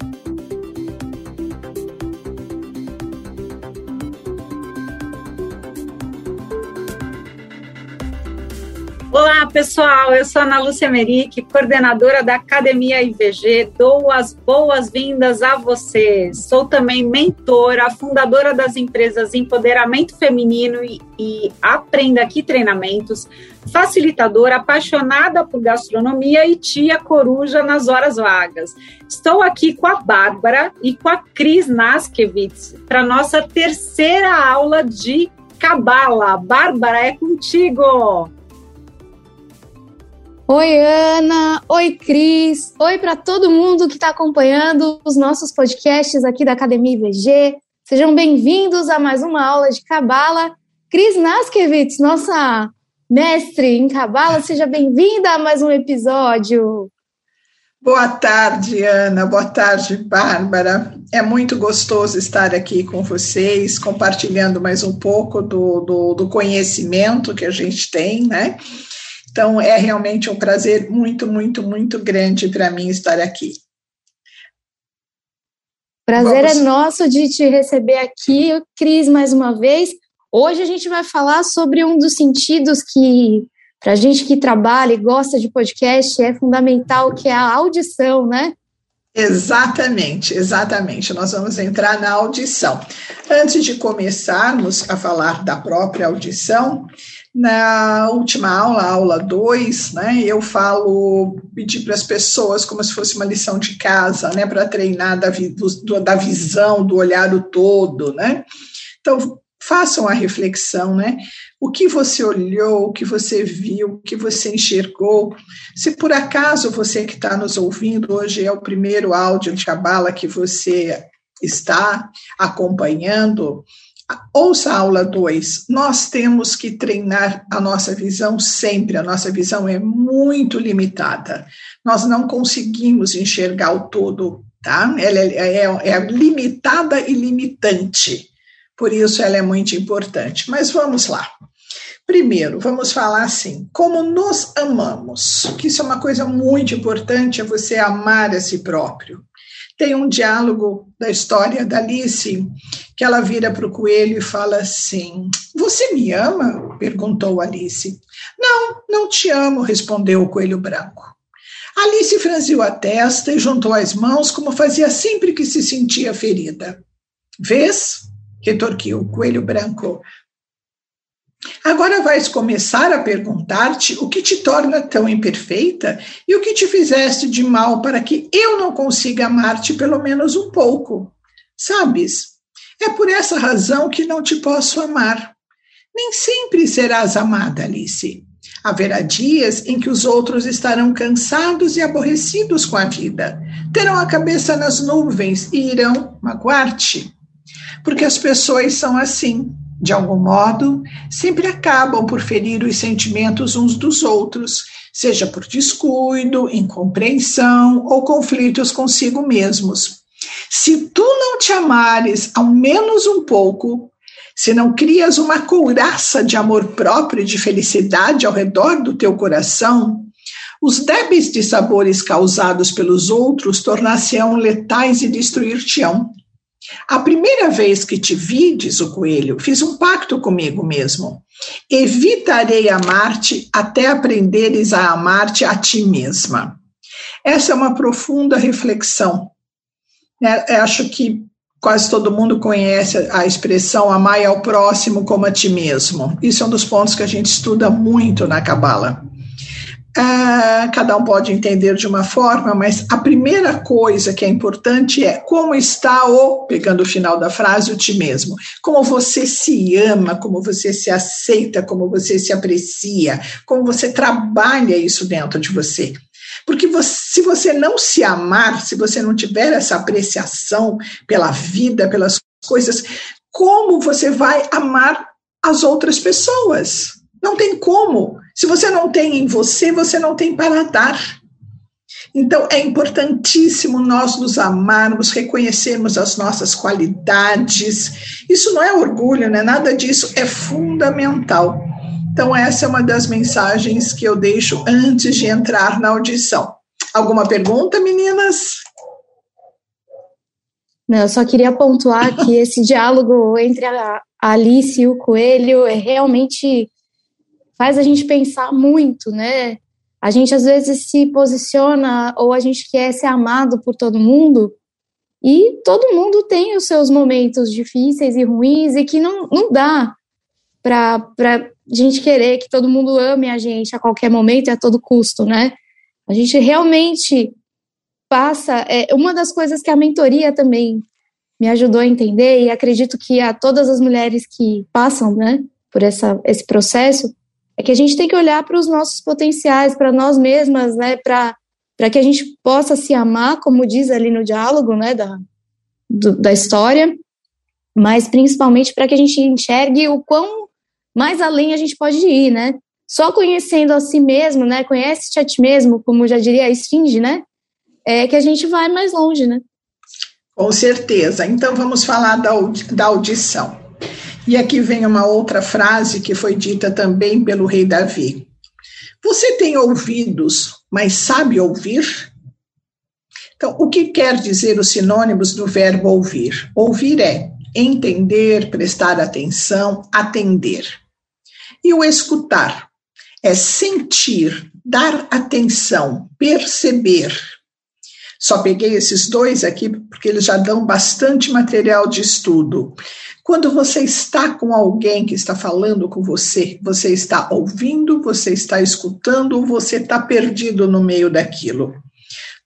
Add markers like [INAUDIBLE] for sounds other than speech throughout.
Thank you Olá, pessoal. Eu sou Ana Lúcia Meric, coordenadora da Academia IVG. Dou as boas-vindas a vocês. Sou também mentora, fundadora das empresas Empoderamento Feminino e, e Aprenda Aqui Treinamentos, facilitadora, apaixonada por gastronomia e tia coruja nas horas vagas. Estou aqui com a Bárbara e com a Cris Naskevitz para nossa terceira aula de Cabala. Bárbara, é contigo! Oi, Ana. Oi, Cris. Oi para todo mundo que está acompanhando os nossos podcasts aqui da Academia IVG. Sejam bem-vindos a mais uma aula de Cabala. Cris Naskevitz, nossa mestre em Cabala, seja bem-vinda a mais um episódio. Boa tarde, Ana. Boa tarde, Bárbara. É muito gostoso estar aqui com vocês, compartilhando mais um pouco do, do, do conhecimento que a gente tem, né? Então, é realmente um prazer muito, muito, muito grande para mim estar aqui. Prazer Vamos. é nosso de te receber aqui, Cris, mais uma vez. Hoje a gente vai falar sobre um dos sentidos que, para a gente que trabalha e gosta de podcast, é fundamental, que é a audição, né? Exatamente, exatamente. Nós vamos entrar na audição. Antes de começarmos a falar da própria audição, na última aula, aula 2, né, eu falo, pedi para as pessoas como se fosse uma lição de casa, né, para treinar da, do, da visão, do olhar o todo, né. Então, façam a reflexão, né, o que você olhou, o que você viu, o que você enxergou. Se por acaso você que está nos ouvindo, hoje é o primeiro áudio de Cabala que você está acompanhando, Ouça a aula 2. Nós temos que treinar a nossa visão sempre. A nossa visão é muito limitada. Nós não conseguimos enxergar o todo, tá? Ela é, é, é limitada e limitante. Por isso ela é muito importante. Mas vamos lá. Primeiro, vamos falar assim, como nos amamos, que isso é uma coisa muito importante, é você amar a si próprio. Tem um diálogo da história da Alice, que ela vira para o coelho e fala assim: Você me ama? perguntou Alice. Não, não te amo, respondeu o coelho branco. Alice franziu a testa e juntou as mãos, como fazia sempre que se sentia ferida. Vês? retorquiu o coelho branco. Agora vais começar a perguntar-te o que te torna tão imperfeita e o que te fizeste de mal para que eu não consiga amar-te pelo menos um pouco. Sabes, é por essa razão que não te posso amar. Nem sempre serás amada, Alice. Haverá dias em que os outros estarão cansados e aborrecidos com a vida, terão a cabeça nas nuvens e irão magoar-te. Porque as pessoas são assim de algum modo, sempre acabam por ferir os sentimentos uns dos outros, seja por descuido, incompreensão ou conflitos consigo mesmos. Se tu não te amares ao menos um pouco, se não crias uma couraça de amor próprio e de felicidade ao redor do teu coração, os débeis de sabores causados pelos outros tornar-se-ão letais e destruir-te-ão. A primeira vez que te vi, diz o coelho, fiz um pacto comigo mesmo. Evitarei amar-te até aprenderes a amar-te a ti mesma. Essa é uma profunda reflexão. É, acho que quase todo mundo conhece a expressão amar ao próximo como a ti mesmo. Isso é um dos pontos que a gente estuda muito na Cabala. Ah, cada um pode entender de uma forma, mas a primeira coisa que é importante é como está o, pegando o final da frase, o ti mesmo. Como você se ama, como você se aceita, como você se aprecia, como você trabalha isso dentro de você. Porque você, se você não se amar, se você não tiver essa apreciação pela vida, pelas coisas, como você vai amar as outras pessoas? Não tem como. Se você não tem em você, você não tem para dar. Então, é importantíssimo nós nos amarmos, reconhecermos as nossas qualidades. Isso não é orgulho, né? Nada disso é fundamental. Então, essa é uma das mensagens que eu deixo antes de entrar na audição. Alguma pergunta, meninas? Não, eu só queria pontuar que esse diálogo entre a Alice e o Coelho é realmente faz a gente pensar muito, né? A gente às vezes se posiciona ou a gente quer ser amado por todo mundo e todo mundo tem os seus momentos difíceis e ruins e que não, não dá para a gente querer que todo mundo ame a gente a qualquer momento e a todo custo, né? A gente realmente passa. É, uma das coisas que a mentoria também me ajudou a entender, e acredito que a todas as mulheres que passam né, por essa, esse processo, é que a gente tem que olhar para os nossos potenciais, para nós mesmas, né, para que a gente possa se amar, como diz ali no diálogo né, da, do, da história, mas principalmente para que a gente enxergue o quão mais além a gente pode ir, né? Só conhecendo a si mesmo, né? Conhece-te a ti mesmo, como já diria a Esfinge, né? é que a gente vai mais longe, né? Com certeza. Então vamos falar da, da audição. E aqui vem uma outra frase que foi dita também pelo rei Davi. Você tem ouvidos, mas sabe ouvir? Então, o que quer dizer os sinônimos do verbo ouvir? Ouvir é entender, prestar atenção, atender. E o escutar é sentir, dar atenção, perceber, só peguei esses dois aqui porque eles já dão bastante material de estudo. Quando você está com alguém que está falando com você, você está ouvindo, você está escutando, você está perdido no meio daquilo.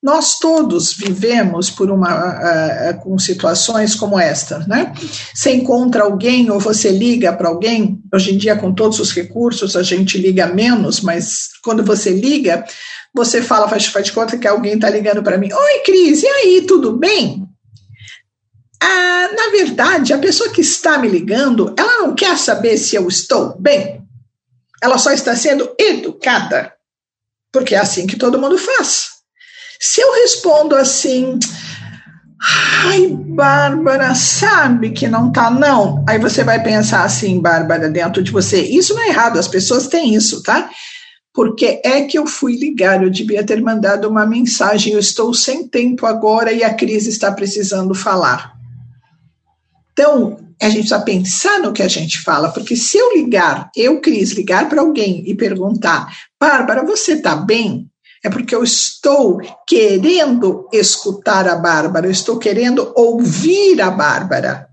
Nós todos vivemos por uma uh, com situações como esta, né? Você encontra alguém ou você liga para alguém. Hoje em dia, com todos os recursos, a gente liga menos, mas quando você liga, você fala, faz, faz de conta que alguém está ligando para mim. Oi, Cris, e aí, tudo bem? Ah, na verdade, a pessoa que está me ligando, ela não quer saber se eu estou bem. Ela só está sendo educada. Porque é assim que todo mundo faz. Se eu respondo assim, ai, Bárbara, sabe que não tá, não. Aí você vai pensar assim, Bárbara, dentro de você. Isso não é errado, as pessoas têm isso, tá? porque é que eu fui ligar, eu devia ter mandado uma mensagem, eu estou sem tempo agora e a crise está precisando falar. Então, a gente precisa pensar no que a gente fala, porque se eu ligar, eu, Cris, ligar para alguém e perguntar, Bárbara, você está bem? É porque eu estou querendo escutar a Bárbara, eu estou querendo ouvir a Bárbara.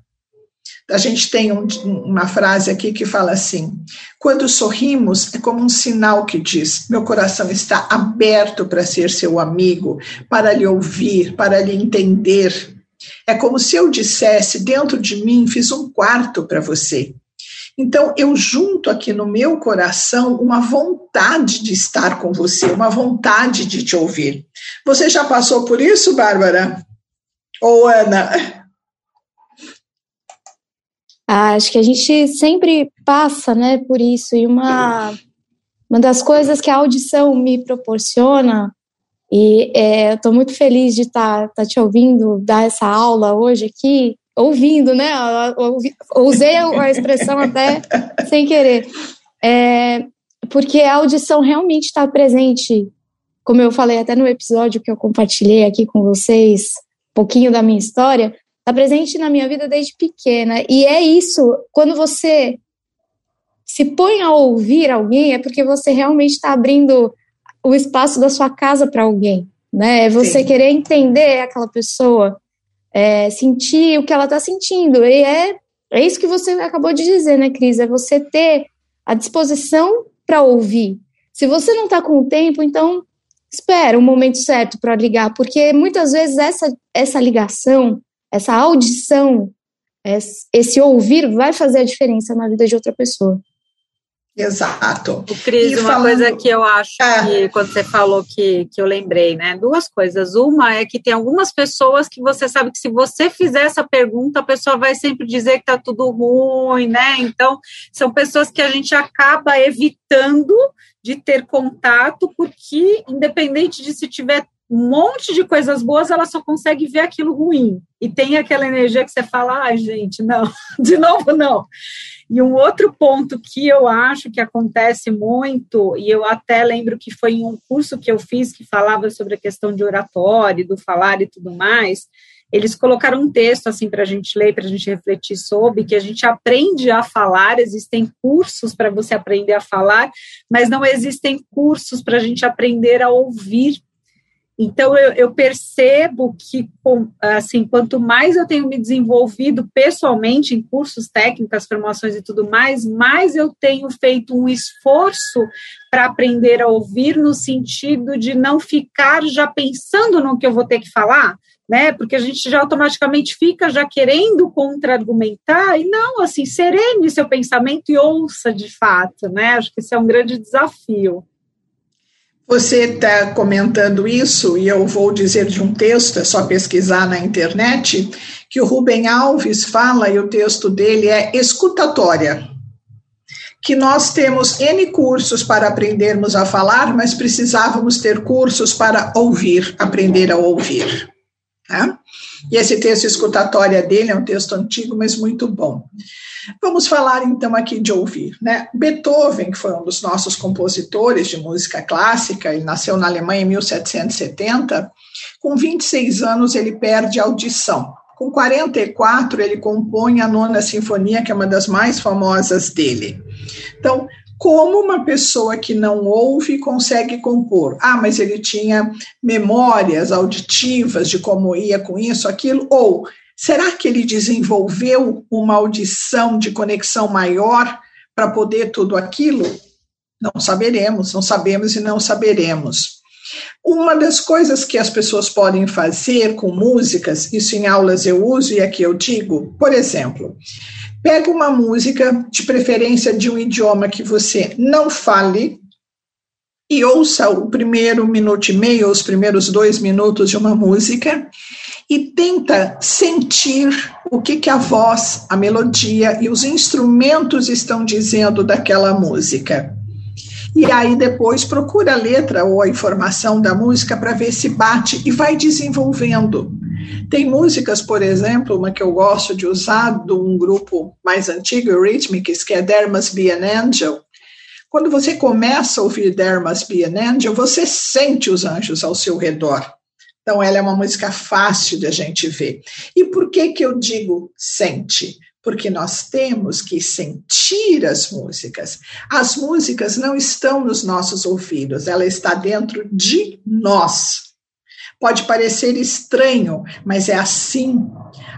A gente tem um, uma frase aqui que fala assim: quando sorrimos, é como um sinal que diz: meu coração está aberto para ser seu amigo, para lhe ouvir, para lhe entender. É como se eu dissesse: dentro de mim fiz um quarto para você. Então, eu junto aqui no meu coração uma vontade de estar com você, uma vontade de te ouvir. Você já passou por isso, Bárbara? Ou Ana? Ah, acho que a gente sempre passa, né, por isso. E uma, uma das coisas que a audição me proporciona, e é, eu estou muito feliz de estar tá, tá te ouvindo dar essa aula hoje aqui, ouvindo, né? usei a expressão até sem querer. É, porque a audição realmente está presente, como eu falei até no episódio que eu compartilhei aqui com vocês, um pouquinho da minha história, está presente na minha vida desde pequena. E é isso, quando você se põe a ouvir alguém, é porque você realmente está abrindo o espaço da sua casa para alguém. Né? É você Sim. querer entender aquela pessoa, é, sentir o que ela está sentindo. E é, é isso que você acabou de dizer, né, Cris? É você ter a disposição para ouvir. Se você não está com o tempo, então espera o um momento certo para ligar, porque muitas vezes essa, essa ligação essa audição, esse ouvir vai fazer a diferença na vida de outra pessoa. Exato. O Cris, e uma falando... coisa que eu acho é. que quando você falou que, que eu lembrei, né? Duas coisas. Uma é que tem algumas pessoas que você sabe que se você fizer essa pergunta, a pessoa vai sempre dizer que tá tudo ruim, né? Então, são pessoas que a gente acaba evitando de ter contato, porque independente de se tiver um monte de coisas boas, ela só consegue ver aquilo ruim. E tem aquela energia que você fala, ai, gente, não, [LAUGHS] de novo não. E um outro ponto que eu acho que acontece muito, e eu até lembro que foi em um curso que eu fiz que falava sobre a questão de oratório, do falar e tudo mais, eles colocaram um texto assim para a gente ler, para a gente refletir sobre, que a gente aprende a falar, existem cursos para você aprender a falar, mas não existem cursos para a gente aprender a ouvir. Então eu, eu, percebo que assim quanto mais eu tenho me desenvolvido pessoalmente em cursos técnicas, formações e tudo mais, mais eu tenho feito um esforço para aprender a ouvir no sentido de não ficar já pensando no que eu vou ter que falar, né? Porque a gente já automaticamente fica já querendo contra-argumentar, e não, assim, serene seu pensamento e ouça de fato, né? Acho que esse é um grande desafio. Você está comentando isso, e eu vou dizer de um texto, é só pesquisar na internet, que o Rubem Alves fala, e o texto dele é escutatória. Que nós temos N cursos para aprendermos a falar, mas precisávamos ter cursos para ouvir, aprender a ouvir. Né? E esse texto escutatória dele é um texto antigo, mas muito bom. Vamos falar então aqui de ouvir. Né? Beethoven, que foi um dos nossos compositores de música clássica, ele nasceu na Alemanha em 1770, com 26 anos ele perde a audição. Com 44, ele compõe a Nona Sinfonia, que é uma das mais famosas dele. Então, como uma pessoa que não ouve consegue compor? Ah, mas ele tinha memórias auditivas de como ia com isso, aquilo, ou será que ele desenvolveu uma audição de conexão maior para poder tudo aquilo? Não saberemos, não sabemos e não saberemos. Uma das coisas que as pessoas podem fazer com músicas, isso em aulas eu uso e aqui eu digo, por exemplo, Pega uma música, de preferência de um idioma que você não fale, e ouça o primeiro minuto e meio, os primeiros dois minutos de uma música, e tenta sentir o que, que a voz, a melodia e os instrumentos estão dizendo daquela música. E aí depois procura a letra ou a informação da música para ver se bate e vai desenvolvendo. Tem músicas, por exemplo, uma que eu gosto de usar de um grupo mais antigo, Eurythmics, que é There Must Be an Angel. Quando você começa a ouvir There Must Be an Angel, você sente os anjos ao seu redor. Então, ela é uma música fácil de a gente ver. E por que, que eu digo sente? Porque nós temos que sentir as músicas. As músicas não estão nos nossos ouvidos, ela está dentro de nós. Pode parecer estranho, mas é assim.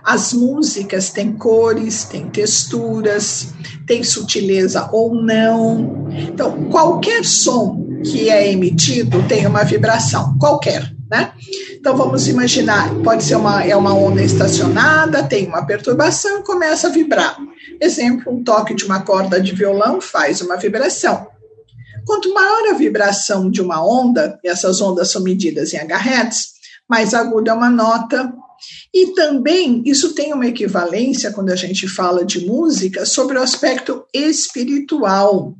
As músicas têm cores, têm texturas, têm sutileza ou não. Então, qualquer som que é emitido tem uma vibração, qualquer, né? Então vamos imaginar, pode ser uma é uma onda estacionada, tem uma perturbação e começa a vibrar. Exemplo, um toque de uma corda de violão faz uma vibração. Quanto maior a vibração de uma onda, e essas ondas são medidas em Hz, mais aguda é uma nota. E também isso tem uma equivalência quando a gente fala de música sobre o aspecto espiritual.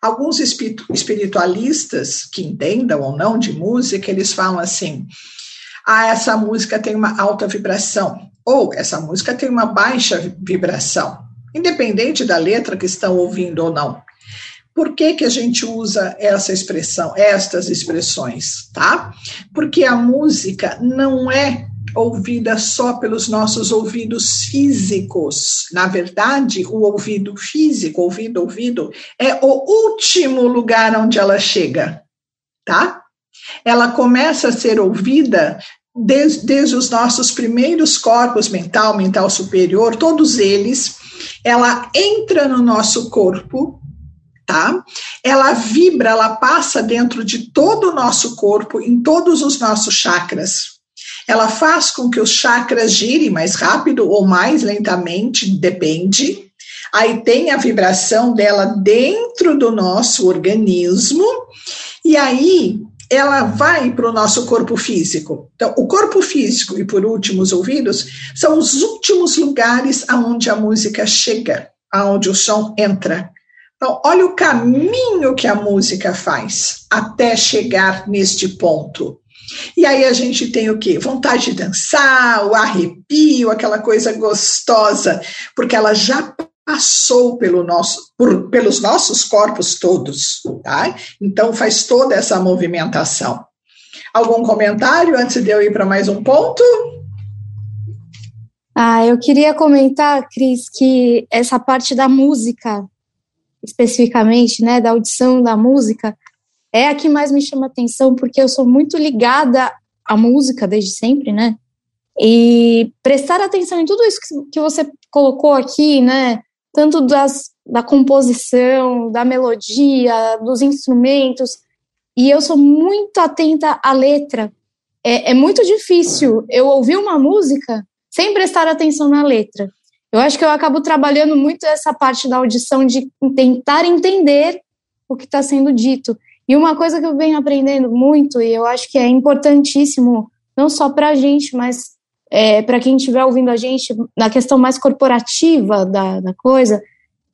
Alguns espiritualistas que entendam ou não de música, eles falam assim: ah, essa música tem uma alta vibração, ou essa música tem uma baixa vibração, independente da letra que estão ouvindo ou não. Por que, que a gente usa essa expressão, estas expressões, tá? Porque a música não é ouvida só pelos nossos ouvidos físicos. Na verdade, o ouvido físico, ouvido, ouvido, é o último lugar onde ela chega, tá? Ela começa a ser ouvida desde, desde os nossos primeiros corpos mental, mental superior, todos eles. Ela entra no nosso corpo tá? Ela vibra, ela passa dentro de todo o nosso corpo, em todos os nossos chakras. Ela faz com que os chakras girem mais rápido ou mais lentamente, depende. Aí tem a vibração dela dentro do nosso organismo, e aí ela vai para o nosso corpo físico. Então, o corpo físico e, por último, os ouvidos são os últimos lugares aonde a música chega, aonde o som entra. Então, olha o caminho que a música faz até chegar neste ponto. E aí a gente tem o quê? Vontade de dançar, o arrepio, aquela coisa gostosa, porque ela já passou pelo nosso, por, pelos nossos corpos todos, tá? Então faz toda essa movimentação. Algum comentário antes de eu ir para mais um ponto? Ah, eu queria comentar, Cris, que essa parte da música, especificamente, né, da audição da música, é a que mais me chama atenção, porque eu sou muito ligada à música desde sempre, né? E prestar atenção em tudo isso que você colocou aqui, né? Tanto das, da composição, da melodia, dos instrumentos. E eu sou muito atenta à letra. É, é muito difícil eu ouvir uma música sem prestar atenção na letra. Eu acho que eu acabo trabalhando muito essa parte da audição de tentar entender o que está sendo dito. E uma coisa que eu venho aprendendo muito, e eu acho que é importantíssimo, não só para a gente, mas é, para quem estiver ouvindo a gente, na questão mais corporativa da, da coisa,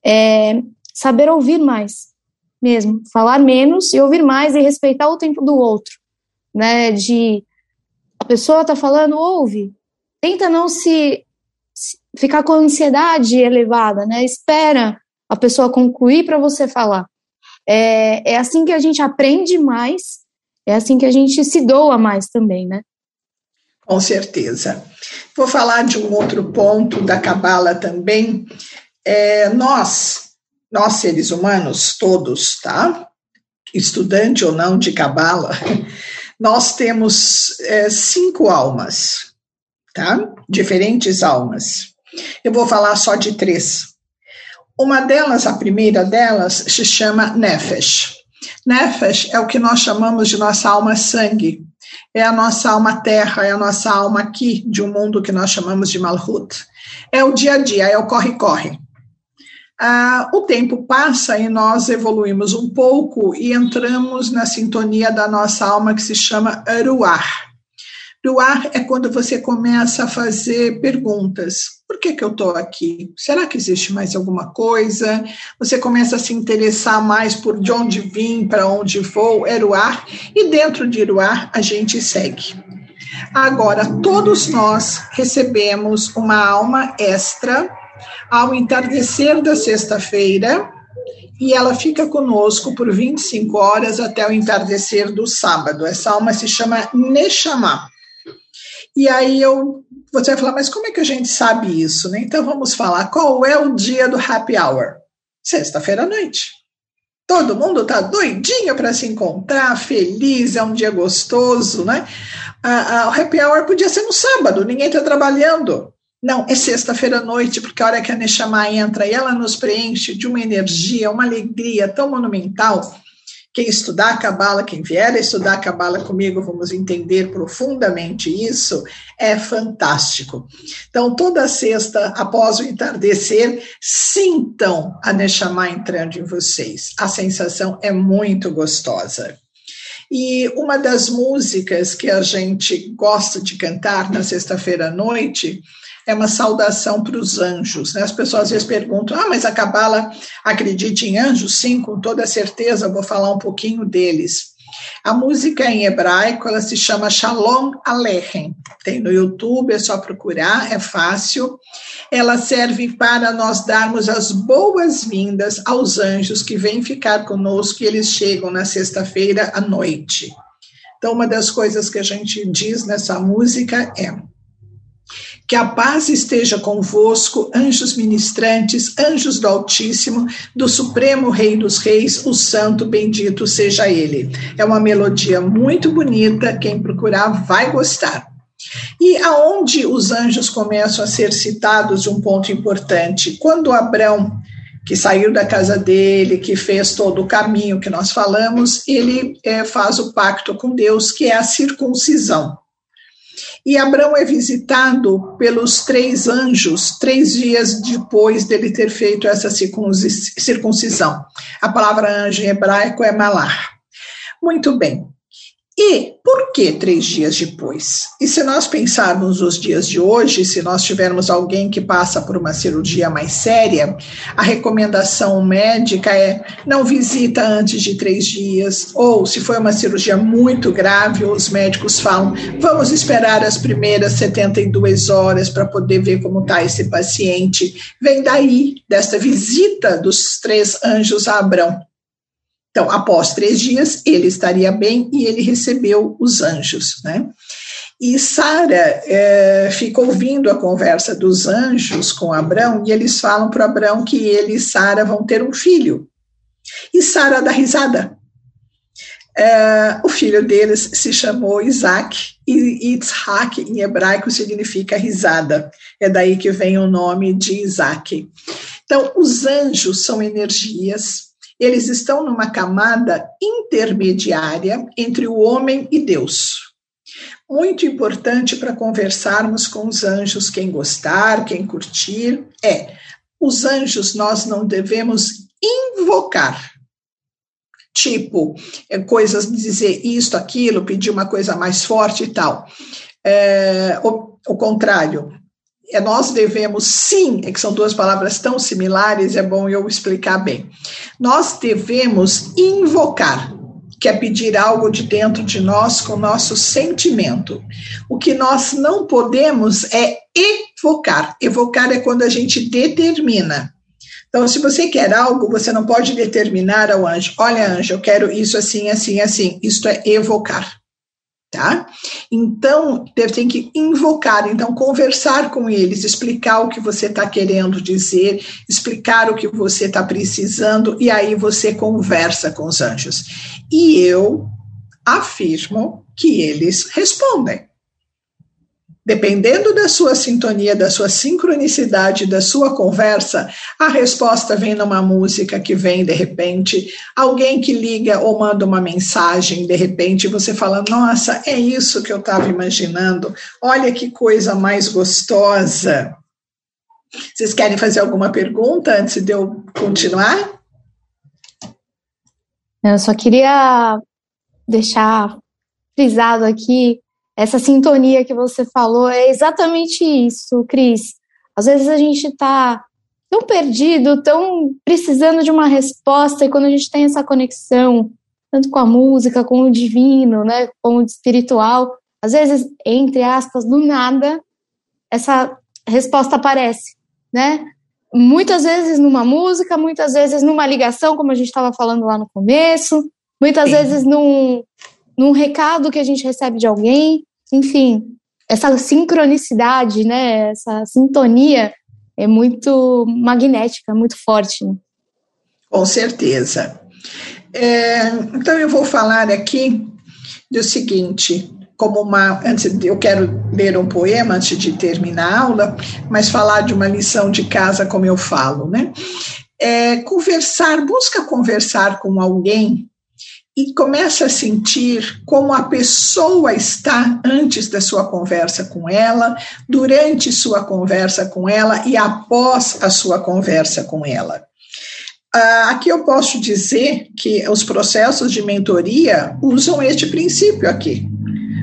é saber ouvir mais mesmo, falar menos e ouvir mais e respeitar o tempo do outro, né? De a pessoa está falando, ouve, tenta não se, se ficar com ansiedade elevada, né? Espera a pessoa concluir para você falar. É, é assim que a gente aprende mais, é assim que a gente se doa mais também, né? Com certeza. Vou falar de um outro ponto da Cabala também. É, nós, nós seres humanos, todos, tá? Estudante ou não de Cabala, [LAUGHS] nós temos é, cinco almas tá? Diferentes almas. Eu vou falar só de três. Uma delas, a primeira delas, se chama Nefesh. Nefesh é o que nós chamamos de nossa alma sangue. É a nossa alma terra, é a nossa alma aqui, de um mundo que nós chamamos de Malhut. É o dia a dia, é o corre-corre. Ah, o tempo passa e nós evoluímos um pouco e entramos na sintonia da nossa alma que se chama Aruar. Doar é quando você começa a fazer perguntas. Por que, que eu estou aqui? Será que existe mais alguma coisa? Você começa a se interessar mais por de onde vim, para onde vou, Eruar, e dentro de Eruar a gente segue. Agora, todos nós recebemos uma alma extra ao entardecer da sexta-feira, e ela fica conosco por 25 horas até o entardecer do sábado. Essa alma se chama Neshama. E aí eu, você vai falar, mas como é que a gente sabe isso? Né? Então vamos falar, qual é o dia do happy hour? Sexta-feira à noite. Todo mundo tá doidinho para se encontrar, feliz, é um dia gostoso, né? o happy hour podia ser no sábado, ninguém está trabalhando. Não, é sexta-feira à noite, porque a hora que a Neshama entra e ela nos preenche de uma energia, uma alegria tão monumental quem estudar a Cabala, quem vier a estudar a Cabala comigo, vamos entender profundamente isso, é fantástico. Então, toda sexta, após o entardecer, sintam a Neshama entrando em vocês. A sensação é muito gostosa. E uma das músicas que a gente gosta de cantar na sexta-feira à noite é uma saudação para os anjos. Né? As pessoas às vezes perguntam: ah, mas a Cabala acredita em anjos? Sim, com toda certeza, vou falar um pouquinho deles. A música em hebraico ela se chama Shalom Aleichem. Tem no YouTube, é só procurar, é fácil. Ela serve para nós darmos as boas-vindas aos anjos que vêm ficar conosco e eles chegam na sexta-feira à noite. Então, uma das coisas que a gente diz nessa música é: que a paz esteja convosco, anjos ministrantes, anjos do Altíssimo, do Supremo Rei dos Reis, o Santo bendito seja ele. É uma melodia muito bonita, quem procurar vai gostar. E aonde os anjos começam a ser citados um ponto importante? Quando Abraão, que saiu da casa dele, que fez todo o caminho que nós falamos, ele é, faz o pacto com Deus, que é a circuncisão. E Abraão é visitado pelos três anjos, três dias depois dele ter feito essa circuncisão. A palavra anjo em hebraico é malar. Muito bem. E por que três dias depois? E se nós pensarmos os dias de hoje, se nós tivermos alguém que passa por uma cirurgia mais séria, a recomendação médica é não visita antes de três dias, ou se foi uma cirurgia muito grave, os médicos falam, vamos esperar as primeiras 72 horas para poder ver como está esse paciente. Vem daí, desta visita dos três anjos a Abrão. Então, após três dias, ele estaria bem e ele recebeu os anjos, né? E Sara é, fica ouvindo a conversa dos anjos com Abraão e eles falam para Abraão que ele e Sara vão ter um filho. E Sara dá risada. É, o filho deles se chamou Isaac, e Yitzhak em hebraico significa risada. É daí que vem o nome de Isaac. Então, os anjos são energias, eles estão numa camada intermediária entre o homem e Deus muito importante para conversarmos com os anjos, quem gostar, quem curtir, é os anjos nós não devemos invocar. Tipo, é, coisas dizer isto, aquilo, pedir uma coisa mais forte e tal. É, o, o contrário, é, nós devemos sim, é que são duas palavras tão similares, é bom eu explicar bem. Nós devemos invocar que é pedir algo de dentro de nós com nosso sentimento. O que nós não podemos é evocar. Evocar é quando a gente determina. Então, se você quer algo, você não pode determinar ao anjo: olha, anjo, eu quero isso assim, assim, assim. Isto é evocar tá? Então, ter que invocar, então conversar com eles, explicar o que você está querendo dizer, explicar o que você está precisando, e aí você conversa com os anjos. E eu afirmo que eles respondem. Dependendo da sua sintonia, da sua sincronicidade, da sua conversa, a resposta vem numa música que vem de repente, alguém que liga ou manda uma mensagem, de repente você fala: Nossa, é isso que eu estava imaginando, olha que coisa mais gostosa. Vocês querem fazer alguma pergunta antes de eu continuar? Eu só queria deixar frisado aqui essa sintonia que você falou é exatamente isso, Cris. Às vezes a gente está tão perdido, tão precisando de uma resposta, e quando a gente tem essa conexão, tanto com a música, com o divino, né, com o espiritual, às vezes, entre aspas, do nada, essa resposta aparece, né? Muitas vezes numa música, muitas vezes numa ligação, como a gente estava falando lá no começo, muitas Sim. vezes num, num recado que a gente recebe de alguém, enfim, essa sincronicidade, né, essa sintonia é muito magnética, muito forte. Com certeza. É, então eu vou falar aqui do seguinte, como uma, antes eu quero ler um poema antes de terminar a aula, mas falar de uma lição de casa como eu falo, né? É, conversar, busca conversar com alguém e começa a sentir como a pessoa está antes da sua conversa com ela, durante sua conversa com ela e após a sua conversa com ela. Uh, aqui eu posso dizer que os processos de mentoria usam este princípio aqui.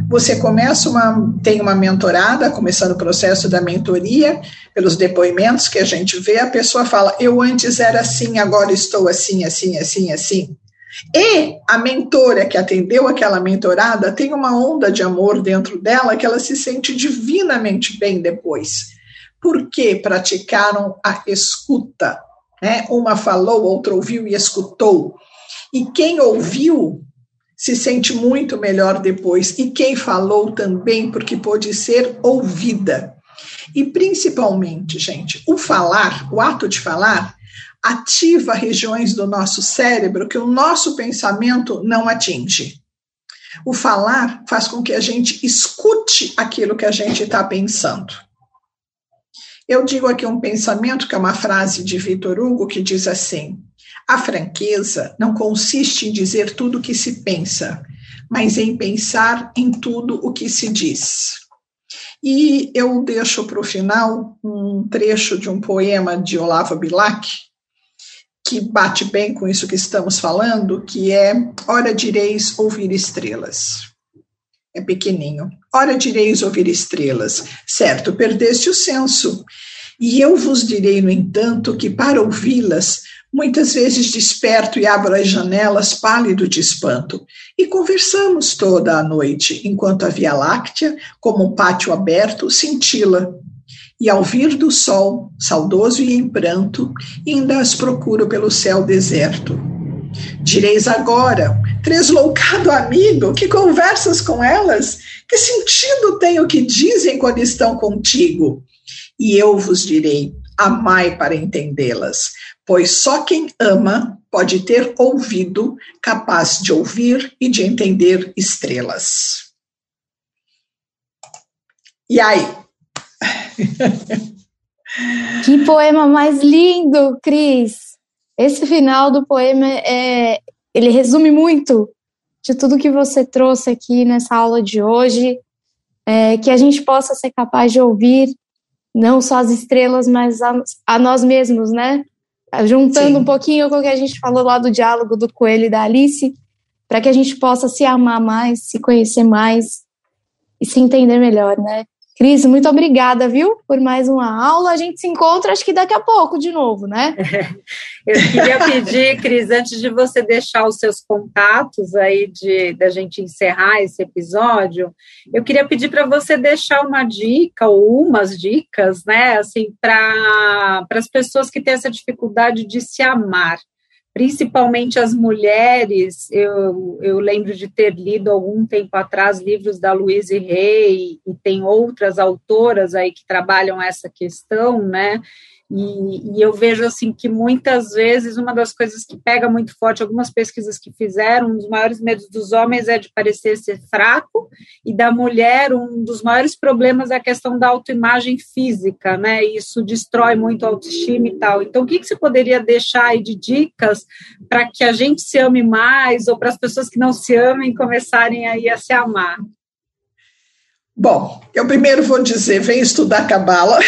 Você começa uma, tem uma mentorada, começando o processo da mentoria, pelos depoimentos que a gente vê, a pessoa fala: Eu antes era assim, agora estou assim, assim, assim, assim. E a mentora que atendeu aquela mentorada tem uma onda de amor dentro dela que ela se sente divinamente bem depois. Porque praticaram a escuta. Né? Uma falou, outra ouviu e escutou. E quem ouviu se sente muito melhor depois. E quem falou também, porque pôde ser ouvida. E principalmente, gente, o falar, o ato de falar, ativa regiões do nosso cérebro que o nosso pensamento não atinge. O falar faz com que a gente escute aquilo que a gente está pensando. Eu digo aqui um pensamento que é uma frase de Vitor Hugo que diz assim: a franqueza não consiste em dizer tudo o que se pensa, mas em pensar em tudo o que se diz. E eu deixo para o final um trecho de um poema de Olavo Bilac, que bate bem com isso que estamos falando, que é Ora direis ouvir estrelas. É pequenininho. Ora direis ouvir estrelas. Certo, perdeste o senso. E eu vos direi, no entanto, que para ouvi-las, muitas vezes desperto e abro as janelas pálido de espanto. E conversamos toda a noite, enquanto a Via Láctea, como um pátio aberto, cintila e ao vir do sol, saudoso e em pranto, ainda as procuro pelo céu deserto. Direis agora, tresloucado amigo, que conversas com elas? Que sentido tem o que dizem quando estão contigo? E eu vos direi: amai para entendê-las, pois só quem ama pode ter ouvido capaz de ouvir e de entender estrelas. E aí? [LAUGHS] Que poema mais lindo, Cris! Esse final do poema é, ele resume muito de tudo que você trouxe aqui nessa aula de hoje, é, que a gente possa ser capaz de ouvir não só as estrelas, mas a, a nós mesmos, né? Juntando Sim. um pouquinho com o que a gente falou lá do diálogo do Coelho e da Alice, para que a gente possa se amar mais, se conhecer mais e se entender melhor, né? Cris, muito obrigada, viu, por mais uma aula. A gente se encontra, acho que daqui a pouco de novo, né? [LAUGHS] Eu queria pedir, Cris, antes de você deixar os seus contatos aí de da gente encerrar esse episódio, eu queria pedir para você deixar uma dica ou umas dicas, né, assim, para as pessoas que têm essa dificuldade de se amar principalmente as mulheres. Eu, eu lembro de ter lido algum tempo atrás livros da Louise Hay e tem outras autoras aí que trabalham essa questão, né? E, e, eu vejo assim que muitas vezes uma das coisas que pega muito forte, algumas pesquisas que fizeram, um dos maiores medos dos homens é de parecer ser fraco, e da mulher, um dos maiores problemas é a questão da autoimagem física, né? Isso destrói muito a autoestima e tal. Então, o que, que você poderia deixar aí de dicas para que a gente se ame mais, ou para as pessoas que não se amem começarem aí a se amar? Bom, eu primeiro vou dizer, vem estudar Cabala, [LAUGHS]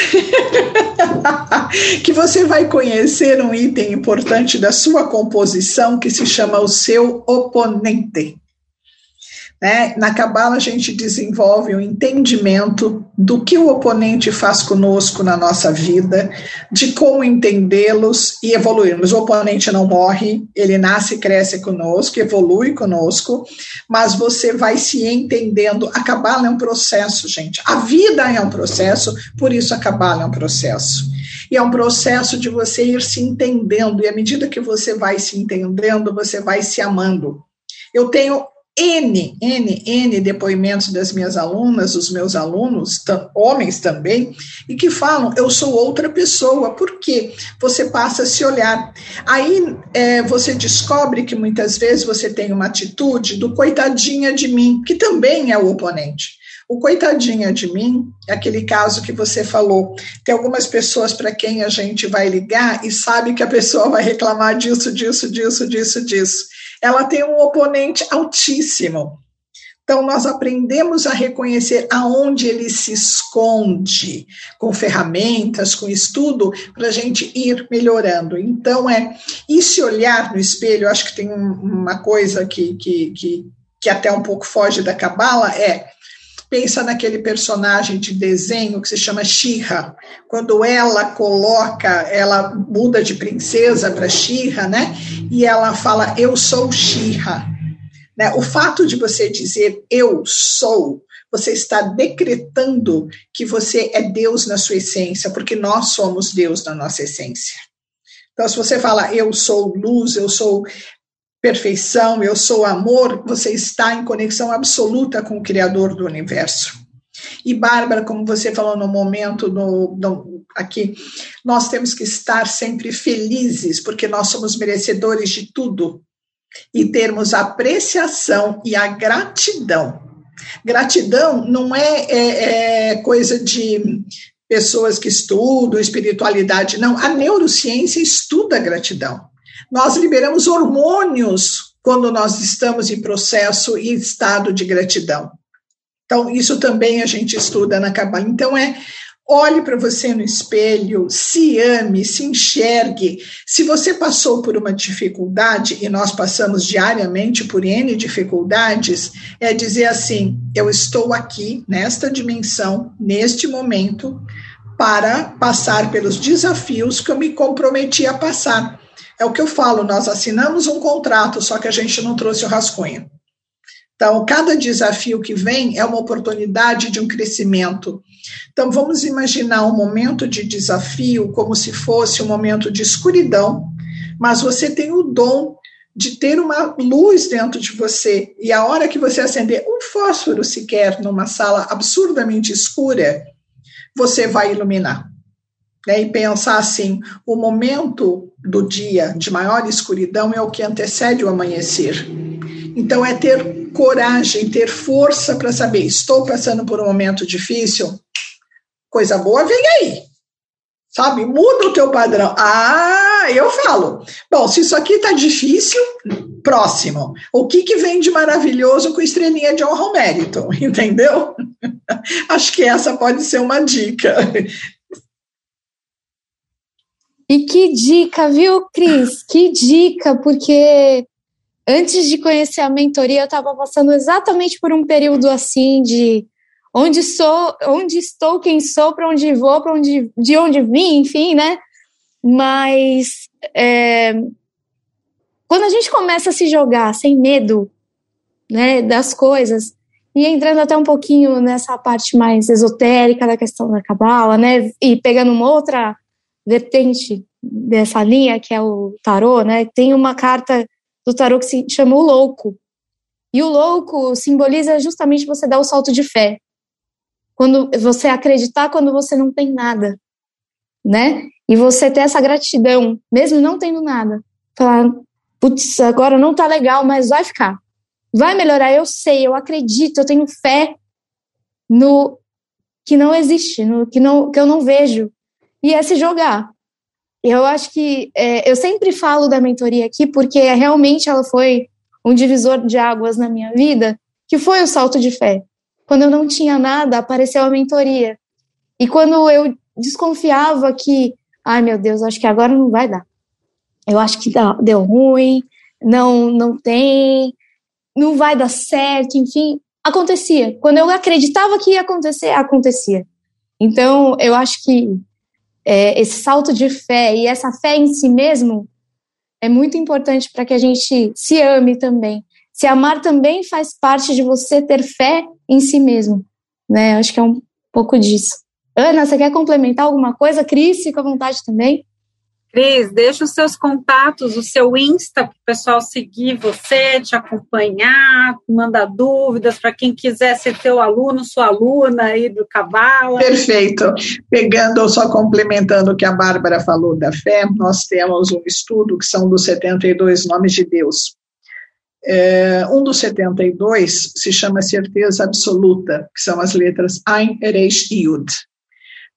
que você vai conhecer um item importante da sua composição que se chama o seu oponente. Né? Na Cabala, a gente desenvolve o um entendimento do que o oponente faz conosco na nossa vida, de como entendê-los e evoluirmos. O oponente não morre, ele nasce cresce conosco, evolui conosco, mas você vai se entendendo. A Cabala é um processo, gente. A vida é um processo, por isso a Cabala é um processo. E é um processo de você ir se entendendo, e à medida que você vai se entendendo, você vai se amando. Eu tenho N, N, N depoimentos das minhas alunas, dos meus alunos, homens também, e que falam: eu sou outra pessoa, porque você passa a se olhar. Aí é, você descobre que muitas vezes você tem uma atitude do coitadinha de mim, que também é o oponente. O coitadinha de mim é aquele caso que você falou. Tem algumas pessoas para quem a gente vai ligar e sabe que a pessoa vai reclamar disso, disso, disso, disso, disso ela tem um oponente altíssimo. Então, nós aprendemos a reconhecer aonde ele se esconde, com ferramentas, com estudo, para a gente ir melhorando. Então, é. E se olhar no espelho, acho que tem uma coisa que, que, que, que até um pouco foge da cabala, é pensa naquele personagem de desenho que se chama Shira. Quando ela coloca, ela muda de princesa para Shira, né? E ela fala: Eu sou Shira. Né? O fato de você dizer eu sou, você está decretando que você é Deus na sua essência, porque nós somos Deus na nossa essência. Então, se você fala eu sou luz, eu sou perfeição, eu sou amor, você está em conexão absoluta com o Criador do universo. E Bárbara, como você falou no momento no, no, aqui, nós temos que estar sempre felizes, porque nós somos merecedores de tudo, e termos a apreciação e a gratidão. Gratidão não é, é, é coisa de pessoas que estudam espiritualidade, não. A neurociência estuda gratidão. Nós liberamos hormônios quando nós estamos em processo e estado de gratidão. Então, isso também a gente estuda na Cabala. Então, é olhe para você no espelho, se ame, se enxergue. Se você passou por uma dificuldade, e nós passamos diariamente por N dificuldades, é dizer assim: eu estou aqui, nesta dimensão, neste momento, para passar pelos desafios que eu me comprometi a passar. É o que eu falo, nós assinamos um contrato, só que a gente não trouxe o rascunho. Então, cada desafio que vem é uma oportunidade de um crescimento. Então, vamos imaginar um momento de desafio como se fosse um momento de escuridão, mas você tem o dom de ter uma luz dentro de você. E a hora que você acender um fósforo sequer numa sala absurdamente escura, você vai iluminar. Né? E pensar assim: o momento do dia de maior escuridão é o que antecede o amanhecer. Então, é ter coragem, ter força para saber: estou passando por um momento difícil, coisa boa vem aí. Sabe? Muda o teu padrão. Ah, eu falo. Bom, se isso aqui tá difícil, próximo. O que, que vem de maravilhoso com estrelinha de honra ao mérito? [LAUGHS] Entendeu? [LAUGHS] Acho que essa pode ser uma dica. E que dica, viu, Cris? [LAUGHS] Que dica, porque antes de conhecer a mentoria, eu estava passando exatamente por um período assim de onde sou, onde estou, quem sou, para onde vou, para onde, de onde vim, enfim, né? Mas é, quando a gente começa a se jogar sem medo, né, das coisas e entrando até um pouquinho nessa parte mais esotérica da questão da cabala, né, e pegando uma outra vertente dessa linha, que é o tarô, né? Tem uma carta do tarô que se chama o louco. E o louco simboliza justamente você dar o salto de fé. Quando você acreditar quando você não tem nada, né? E você ter essa gratidão, mesmo não tendo nada. Falar, putz, agora não tá legal, mas vai ficar. Vai melhorar, eu sei, eu acredito, eu tenho fé no que não existe, no que, não, que eu não vejo. E é se jogar eu acho que é, eu sempre falo da mentoria aqui porque realmente ela foi um divisor de águas na minha vida, que foi o salto de fé. Quando eu não tinha nada, apareceu a mentoria. E quando eu desconfiava que, ai meu Deus, acho que agora não vai dar. Eu acho que deu ruim, não não tem, não vai dar certo, enfim, acontecia. Quando eu acreditava que ia acontecer, acontecia. Então, eu acho que é, esse salto de fé e essa fé em si mesmo é muito importante para que a gente se ame também. Se amar também faz parte de você ter fé em si mesmo, né? Acho que é um pouco disso. Ana, você quer complementar alguma coisa? Cris, fica à vontade também. Cris, deixa os seus contatos, o seu Insta para o pessoal seguir você, te acompanhar, mandar dúvidas para quem quiser ser teu aluno, sua aluna aí do Cabala. Perfeito. Pegando só complementando o que a Bárbara falou da fé, nós temos um estudo que são dos 72 nomes de Deus. É, um dos 72 se chama certeza absoluta, que são as letras Ein, Eresh e Yud.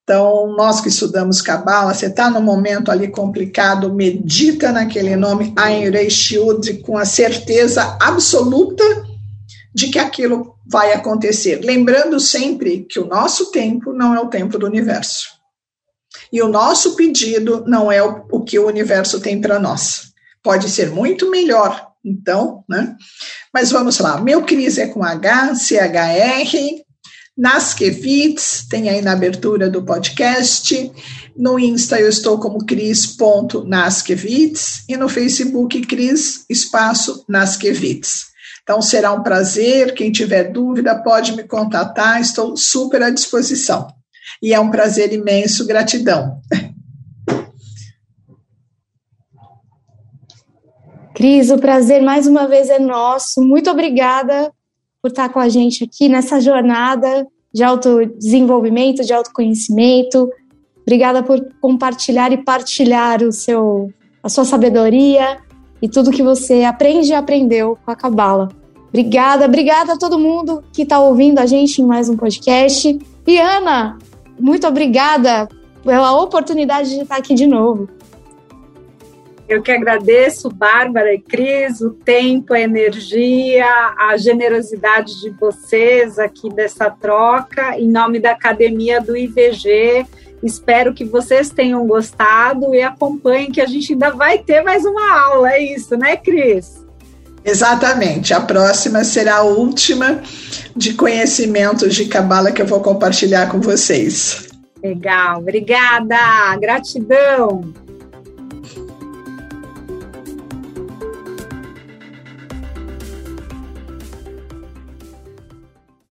Então, nós que estudamos Kabbalah, você está num momento ali complicado, medita naquele nome Ain Reishiud com a certeza absoluta de que aquilo vai acontecer. Lembrando sempre que o nosso tempo não é o tempo do universo. E o nosso pedido não é o, o que o universo tem para nós. Pode ser muito melhor, então, né? Mas vamos lá. Meu Cris é com H, C-H-R, Naskevitz, tem aí na abertura do podcast. No Insta eu estou como cris.naskevitz e no Facebook Cris Espaço Naskevitz. Então será um prazer, quem tiver dúvida pode me contatar, estou super à disposição. E é um prazer imenso, gratidão. Cris, o prazer mais uma vez é nosso. Muito obrigada por estar com a gente aqui nessa jornada de autodesenvolvimento, de autoconhecimento. Obrigada por compartilhar e partilhar o seu, a sua sabedoria e tudo que você aprende e aprendeu com a Cabala. Obrigada, obrigada a todo mundo que está ouvindo a gente em mais um podcast. E Ana, muito obrigada pela oportunidade de estar aqui de novo. Eu que agradeço, Bárbara e Cris, o tempo, a energia, a generosidade de vocês aqui dessa troca, em nome da Academia do IVG. Espero que vocês tenham gostado e acompanhem que a gente ainda vai ter mais uma aula, é isso, né, Cris? Exatamente. A próxima será a última de conhecimentos de cabala que eu vou compartilhar com vocês. Legal, obrigada, gratidão.